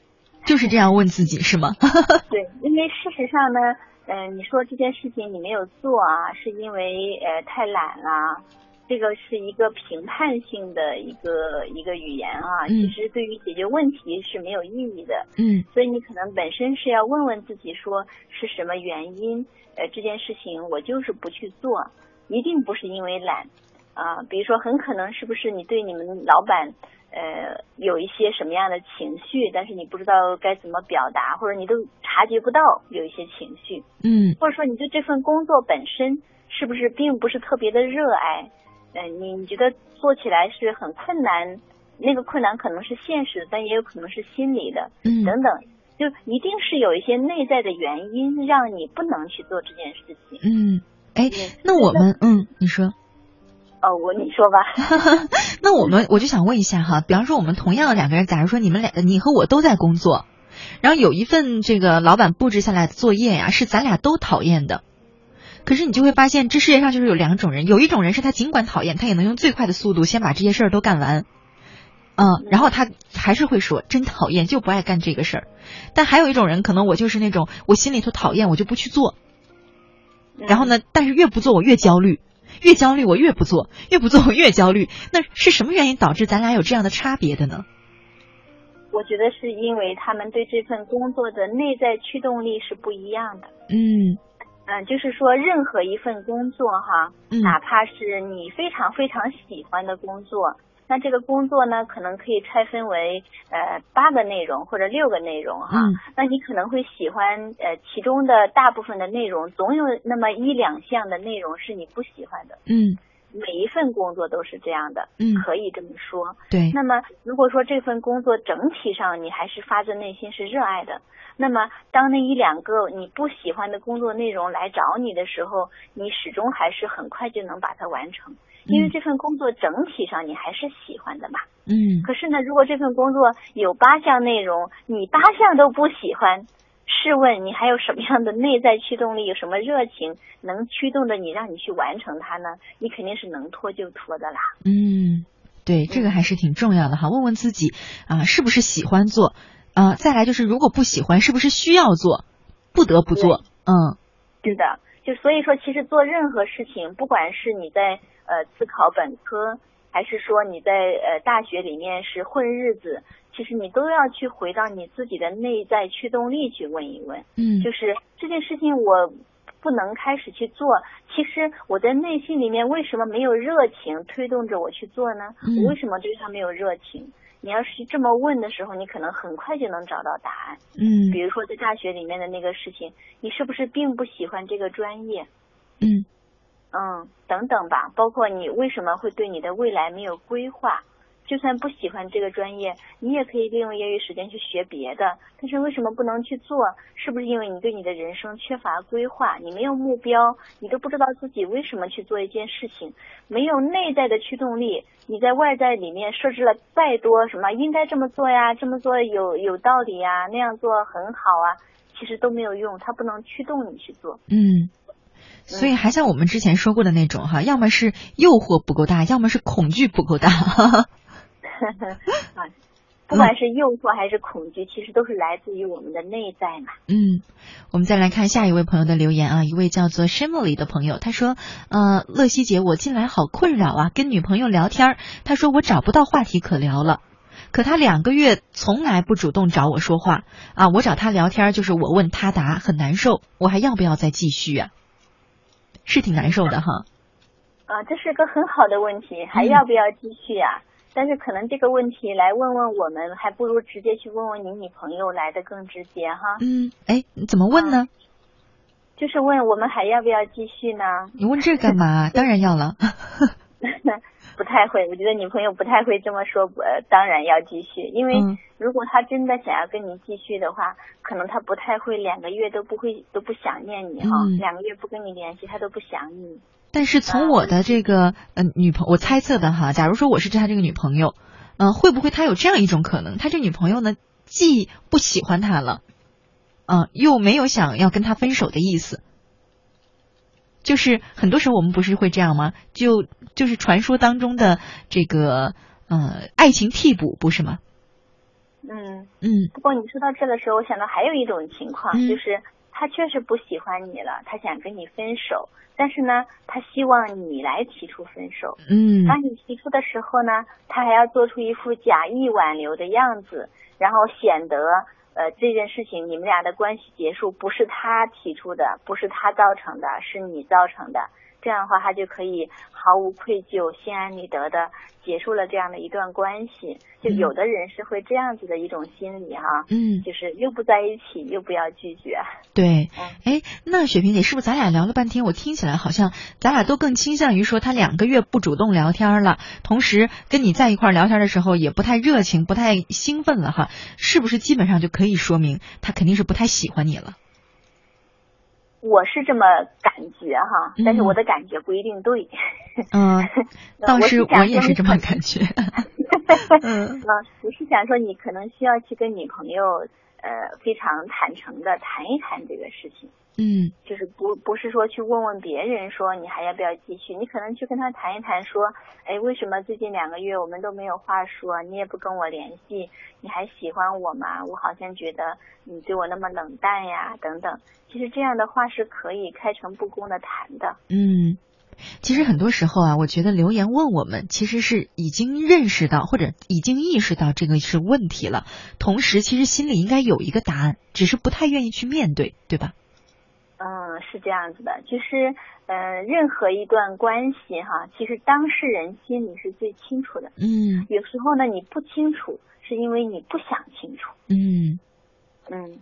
就是这样问自己是吗？
对，因为事实上呢，嗯，你说这件事情你没有做啊，是因为呃太懒了，这个是一个评判性的一个一个语言啊，其实对于解决问题是没有意义的。
嗯，
所以你可能本身是要问问自己，说是什么原因？呃，这件事情我就是不去做，一定不是因为懒啊。比如说，很可能是不是你对你们老板？呃，有一些什么样的情绪，但是你不知道该怎么表达，或者你都察觉不到有一些情绪，
嗯，
或者说你对这份工作本身是不是并不是特别的热爱，呃，你你觉得做起来是很困难，那个困难可能是现实的，但也有可能是心理的，
嗯，
等等，就一定是有一些内在的原因让你不能去做这件事情，
嗯，哎，那我们，嗯，你说。
哦，我你说吧。
那我们我就想问一下哈，比方说我们同样的两个人，假如说你们俩，你和我都在工作，然后有一份这个老板布置下来的作业呀，是咱俩都讨厌的，可是你就会发现，这世界上就是有两种人，有一种人是他尽管讨厌，他也能用最快的速度先把这些事儿都干完，嗯，然后他还是会说真讨厌，就不爱干这个事儿。但还有一种人，可能我就是那种我心里头讨厌，我就不去做，然后呢，但是越不做我越焦虑。越焦虑，我越不做；越不做，我越焦虑。那是什么原因导致咱俩有这样的差别的呢？
我觉得是因为他们对这份工作的内在驱动力是不一样的。
嗯
嗯，就是说，任何一份工作哈，
嗯、
哪怕是你非常非常喜欢的工作。那这个工作呢，可能可以拆分为呃八个内容或者六个内容哈。
嗯。
那你可能会喜欢呃其中的大部分的内容，总有那么一两项的内容是你不喜欢的。
嗯。
每一份工作都是这样的。
嗯。
可以这么说。
对。
那么如果说这份工作整体上你还是发自内心是热爱的，那么当那一两个你不喜欢的工作内容来找你的时候，你始终还是很快就能把它完成。因为这份工作整体上你还是喜欢的嘛，
嗯。
可是呢，如果这份工作有八项内容，你八项都不喜欢，试问你还有什么样的内在驱动力，有什么热情能驱动着你让你去完成它呢？你肯定是能拖就拖的啦。
嗯，对，这个还是挺重要的哈。问问自己啊，是不是喜欢做啊？再来就是，如果不喜欢，是不是需要做，不得不做？嗯，
是的。就所以说，其实做任何事情，不管是你在呃自考本科，还是说你在呃大学里面是混日子，其实你都要去回到你自己的内在驱动力去问一问。
嗯，
就是这件事情我不能开始去做，其实我在内心里面为什么没有热情推动着我去做呢？
嗯
我为什么对它没有热情？你要是这么问的时候，你可能很快就能找到答案。
嗯
比如说在大学里面的那个事情，你是不是并不喜欢这个专业？
嗯
嗯，等等吧，包括你为什么会对你的未来没有规划？就算不喜欢这个专业，你也可以利用业余时间去学别的。但是为什么不能去做？是不是因为你对你的人生缺乏规划？你没有目标，你都不知道自己为什么去做一件事情，没有内在的驱动力。你在外在里面设置了再多什么应该这么做呀，这么做有有道理呀，那样做很好啊，其实都没有用，它不能驱动你去做。
嗯。所以还像我们之前说过的那种哈，要么是诱惑不够大，要么是恐惧不够大。
啊，不管是诱惑还是恐惧，其实都是来自于我们的内在嘛。
嗯，我们再来看下一位朋友的留言啊，一位叫做 Shimley 的朋友，他说：“呃，乐西姐，我近来好困扰啊，跟女朋友聊天，他说我找不到话题可聊了，可他两个月从来不主动找我说话啊，我找他聊天就是我问他答，很难受，我还要不要再继续啊？是挺难受的哈。
啊，这是个很好的问题，还要不要继续呀、但是可能这个问题来问问我们，还不如直接去问问你女朋友来的更直接哈。
嗯，哎，你怎么问呢？
就是问我们还要不要继续呢？
你问这干嘛？当然要了。
不太会，我觉得女朋友不太会这么说。呃，当然要继续，因为
嗯
如果他真的想要跟你继续的话，可能他不太会两个月都不会都不想念你哈、
嗯
两个月不跟你联系，他都不想你。
但是从我的这个呃女朋我猜测的哈，假如说我是他这个女朋友，嗯、会不会他有这样一种可能？他这女朋友呢，既不喜欢他了，嗯、又没有想要跟他分手的意思。就是很多时候我们不是会这样吗？就就是传说当中的这个呃爱情替补，不是吗？
嗯
嗯
不过你说到这的时候，我想到还有一种情况，
嗯
就是他确实不喜欢你了，他想跟你分手，但是呢，他希望你来提出分手。
嗯
当你提出的时候呢，他还要做出一副假意挽留的样子，然后显得呃这件事情你们俩的关系结束不是他提出的，不是他造成的，是你造成的。这样的话，他就可以毫无愧疚、心安理得的结束了这样的一段关系。就有的人是会这样子的一种心理哈，
嗯，
就是又不在一起，又不要拒绝。
对，
嗯
哎，那雪萍姐是不是咱俩聊了半天，我听起来好像咱俩都更倾向于说他两个月不主动聊天了，同时跟你在一块儿聊天的时候也不太热情、不太兴奋了哈，是不是基本上就可以说明他肯定是不太喜欢你了？
我是这么感觉哈，但是
嗯
我的感觉不一定对。
嗯，倒
我
是
想说你
我也是这么感觉。
嗯，我是想说，你可能需要去跟你朋友呃非常坦诚的谈一谈这个事情，
嗯
就是不不是说去问问别人说你还要不要继续，你可能去跟他谈一谈说，哎，为什么最近两个月我们都没有话说，你也不跟我联系，你还喜欢我吗？我好像觉得你对我那么冷淡呀，等等。其实这样的话是可以开诚布公的谈的。
嗯。其实很多时候啊，我觉得留言问我们，其实是已经认识到或者已经意识到这个是问题了，同时其实心里应该有一个答案，只是不太愿意去面对，对吧？
嗯，是这样子的，就是呃，任何一段关系哈，其实当事人心里是最清楚的。
嗯
有时候呢，你不清楚，是因为你不想清楚。
嗯。
嗯。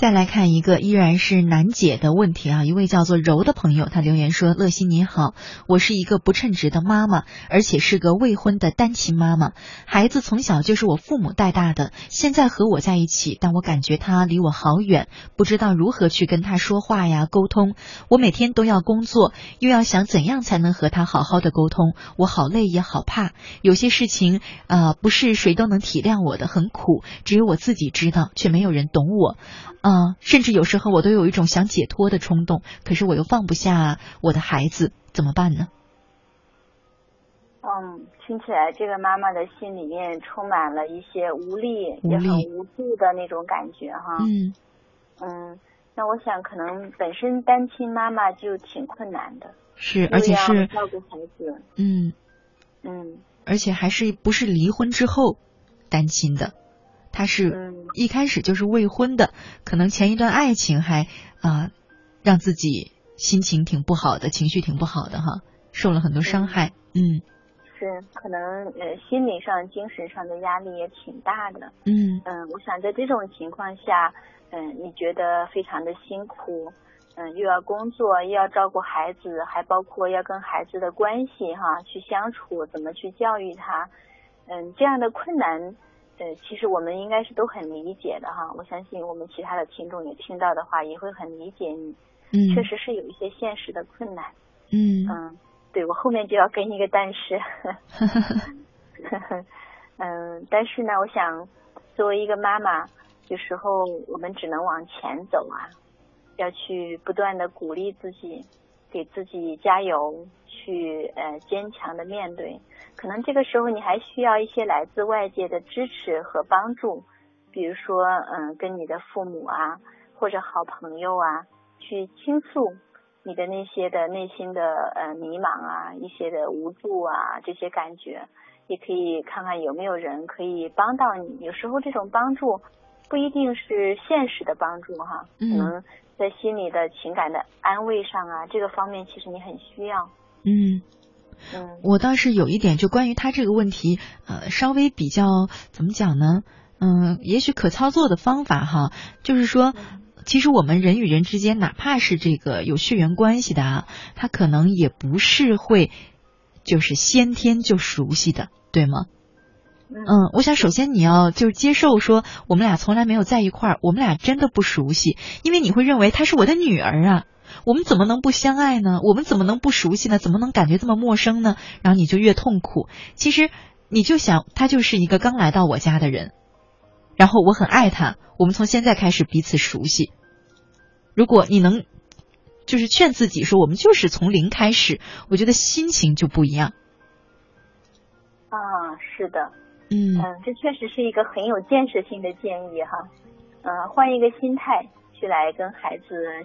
再来看一个依然是难解的问题啊！一位叫做柔的朋友，他留言说：“乐西你好，我是一个不称职的妈妈，而且是个未婚的单亲妈妈。孩子从小就是我父母带大的，现在和我在一起，但我感觉他离我好远，不知道如何去跟他说话呀，沟通。我每天都要工作，又要想怎样才能和他好好的沟通，我好累也好怕。有些事情啊、呃不是谁都能体谅我的，很苦，只有我自己知道，却没有人懂我。啊、甚至有时候我都有一种想解脱的冲动，可是我又放不下我的孩子，怎么办呢？
嗯，听起来这个妈妈的心里面充满了一些无力，
无
也很无助的那种感觉哈。
嗯
嗯，那我想可能本身单亲妈妈就挺困难的，
是，而且是
照顾孩子。
嗯，
嗯
而且还是不是离婚之后单亲的，他是
嗯
一开始就是未婚的，可能前一段爱情还啊、让自己心情挺不好的，情绪挺不好的哈，受了很多伤害。嗯
是可能呃心理上、精神上的压力也挺大的。
嗯
嗯，我想在这种情况下，嗯，你觉得非常的辛苦，嗯，又要工作，又要照顾孩子，还包括要跟孩子的关系哈去相处，怎么去教育他，嗯，这样的困难，呃，其实我们应该是都很理解的哈。我相信我们其他的听众也听到的话，也会很理解你，
嗯，
确实是有一些现实的困难。
嗯
嗯，对我后面就要给你一个但是。嗯，但是呢，我想作为一个妈妈，有时候我们只能往前走啊，要去不断的鼓励自己，给自己加油，去呃坚强的面对。可能这个时候你还需要一些来自外界的支持和帮助，比如说嗯，跟你的父母啊，或者好朋友啊，去倾诉你的那些的内心的呃迷茫啊，一些的无助啊这些感觉。也可以看看有没有人可以帮到你。有时候这种帮助不一定是现实的帮助哈，
嗯
可能在心里的情感的安慰上啊，这个方面其实你很需要。
嗯。
嗯
我倒是有一点，就关于他这个问题，呃，稍微比较怎么讲呢？嗯，也许可操作的方法哈，就是说，其实我们人与人之间，哪怕是这个有血缘关系的啊，他可能也不是会就是先天就熟悉的，对吗？嗯，我想首先你要就是接受说，我们俩从来没有在一块儿，我们俩真的不熟悉，因为你会认为她是我的女儿啊，我们怎么能不相爱呢？我们怎么能不熟悉呢？怎么能感觉这么陌生呢？然后你就越痛苦。其实你就想，他就是一个刚来到我家的人，然后我很爱他，我们从现在开始彼此熟悉。如果你能就是劝自己说，我们就是从零开始，我觉得心情就不一样。
啊，是的，
嗯
嗯，这确实是一个很有建设性的建议哈。呃，换一个心态去来跟孩子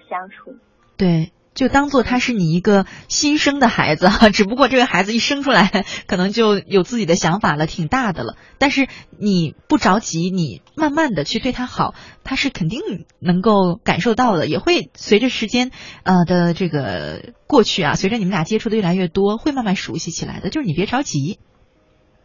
相处。
对，就当做他是你一个新生的孩子哈，只不过这个孩子一生出来，可能就有自己的想法了，挺大的了。但是你不着急，你慢慢的去对他好，他是肯定能够感受到的，也会随着时间呃的这个过去啊，随着你们俩接触的越来越多，会慢慢熟悉起来的。就是你别着急。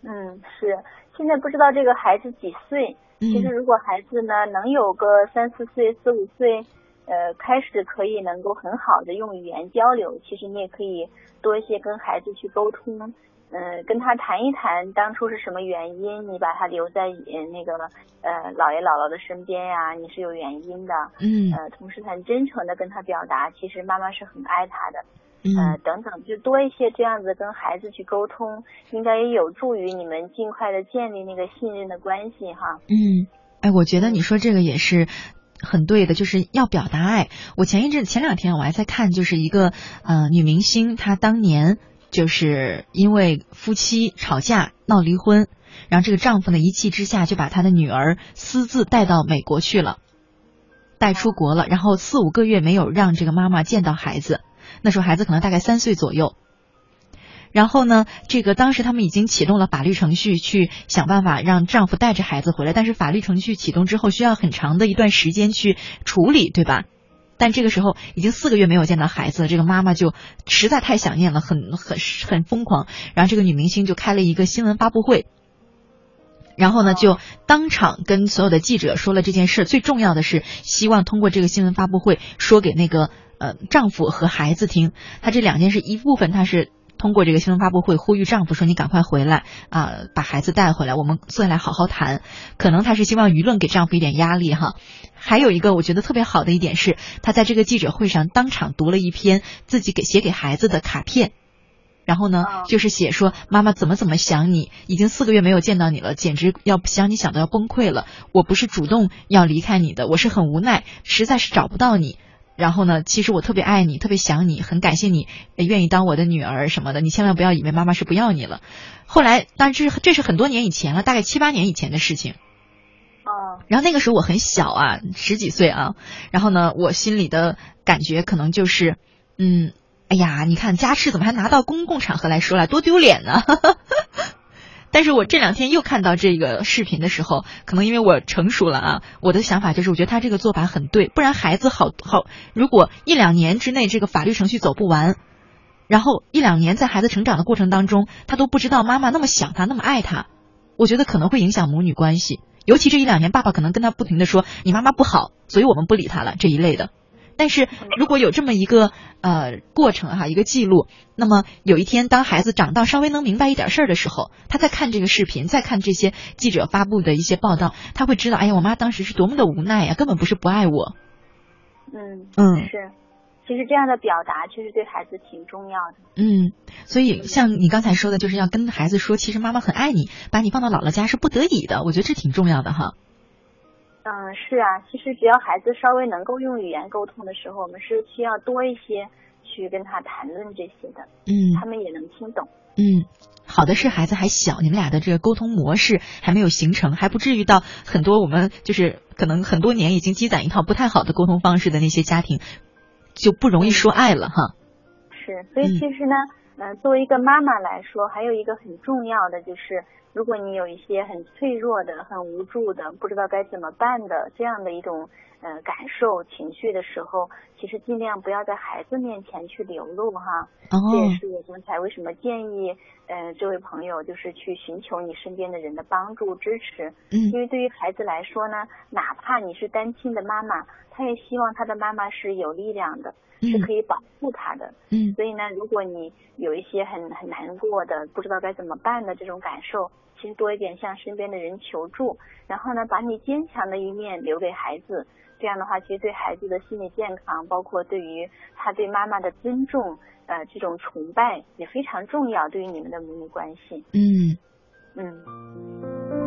嗯，是。现在不知道这个孩子几岁？其实如果孩子呢能有个三四岁、四五岁，呃，开始可以能够很好的用语言交流，其实你也可以多一些跟孩子去沟通，嗯、跟他谈一谈当初是什么原因，你把他留在呃那个呃姥爷姥姥的身边呀、你是有原因的，
嗯
呃，同时很真诚的跟他表达，其实妈妈是很爱他的。
嗯
呃，等等，就多一些这样子跟孩子去沟通，应该也有助于你们尽快的建立那个信任的关系哈。
嗯，哎，我觉得你说这个也是很对的，就是要表达爱。我前一阵前两天我还在看，就是一个呃女明星，她当年就是因为夫妻吵架闹离婚，然后这个丈夫呢一气之下就把他的女儿私自带到美国去了，带出国了，然后四五个月没有让这个妈妈见到孩子，那时候孩子可能大概三岁左右。然后呢，这个当时他们已经启动了法律程序，去想办法让丈夫带着孩子回来。但是法律程序启动之后，需要很长的一段时间去处理，对吧？但这个时候已经四个月没有见到孩子了，这个妈妈就实在太想念了，很很很疯狂。然后这个女明星就开了一个新闻发布会，然后呢就当场跟所有的记者说了这件事。最重要的是，希望通过这个新闻发布会说给那个呃丈夫和孩子听。她这两件事一部分，她是。通过这个新闻发布会呼吁丈夫说：“你赶快回来啊，把孩子带回来，我们坐下来好好谈。”可能她是希望舆论给丈夫一点压力哈。还有一个我觉得特别好的一点是，她在这个记者会上当场读了一篇自己给写给孩子的卡片，然后呢，就是写说妈妈怎么怎么想你，已经四个月没有见到你了，简直要想你想的要崩溃了。我不是主动要离开你的，我是很无奈，实在是找不到你。然后呢，其实我特别爱你，特别想你，很感谢你愿意当我的女儿什么的。你千万不要以为妈妈是不要你了。后来，但是这是很多年以前了，大概七八年以前的事情。
哦。
然后那个时候我很小啊，十几岁啊。然后呢，我心里的感觉可能就是，嗯，哎呀，你看家事怎么还拿到公共场合来说了，多丢脸呢。但是我这两天又看到这个视频的时候，可能因为我成熟了啊，我的想法就是，我觉得他这个做法很对，不然孩子好好，如果一两年之内这个法律程序走不完，然后一两年在孩子成长的过程当中，他都不知道妈妈那么想他，那么爱他，我觉得可能会影响母女关系，尤其这一两年，爸爸可能跟他不停的说你妈妈不好，所以我们不理他了这一类的。但是如果有这么一个呃过程哈，一个记录，那么有一天当孩子长到稍微能明白一点事儿的时候，他在看这个视频，再看这些记者发布的一些报道，他会知道，哎呀，我妈当时是多么的无奈呀，根本不是不爱我。
嗯
嗯
是，其实这样的表达其实对孩子挺重要的。
嗯，所以像你刚才说的，就是要跟孩子说，其实妈妈很爱你，把你放到姥姥家是不得已的，我觉得这挺重要的哈。
嗯，是啊，其实只要孩子稍微能够用语言沟通的时候，我们是需要多一些去跟他谈论这些的。
嗯，
他们也能听懂。
嗯，好的是孩子还小，你们俩的这个沟通模式还没有形成，还不至于到很多我们就是可能很多年已经积攒一套不太好的沟通方式的那些家庭，就不容易说爱了哈。
是，所以其实呢，嗯，作为一个妈妈来说，还有一个很重要的就是。如果你有一些很脆弱的、很无助的、不知道该怎么办的这样的一种呃感受、情绪的时候，其实尽量不要在孩子面前去流露哈。
哦。
这也是我刚才为什么建议呃这位朋友就是去寻求你身边的人的帮助支持。
嗯。
因为对于孩子来说呢，哪怕你是单亲的妈妈，他也希望他的妈妈是有力量的，是可以保护他的。
嗯。
所以呢，如果你有一些很很难过的、不知道该怎么办的这种感受。其实多一点向身边的人求助，然后呢，把你坚强的一面留给孩子，这样的话，其实对孩子的心理健康，包括对于他对妈妈的尊重，呃，这种崇拜也非常重要，对于你们的母女关系。
嗯
嗯。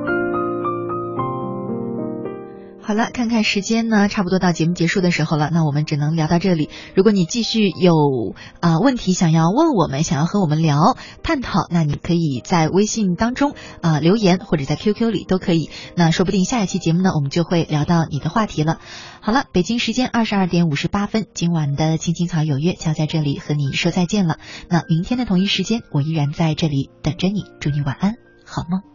好了，看看时间呢，差不多到节目结束的时候了，那我们只能聊到这里。如果你继续有啊问题想要问我们，想要和我们聊探讨，那你可以在微信当中啊留言，或者在 QQ 里都可以。那说不定下一期节目呢，我们就会聊到你的话题了。好了，北京时间二十二点五十八分，今晚的青青草有约就要在这里和你说再见了。那明天的同一时间，我依然在这里等着你。祝你晚安，好梦。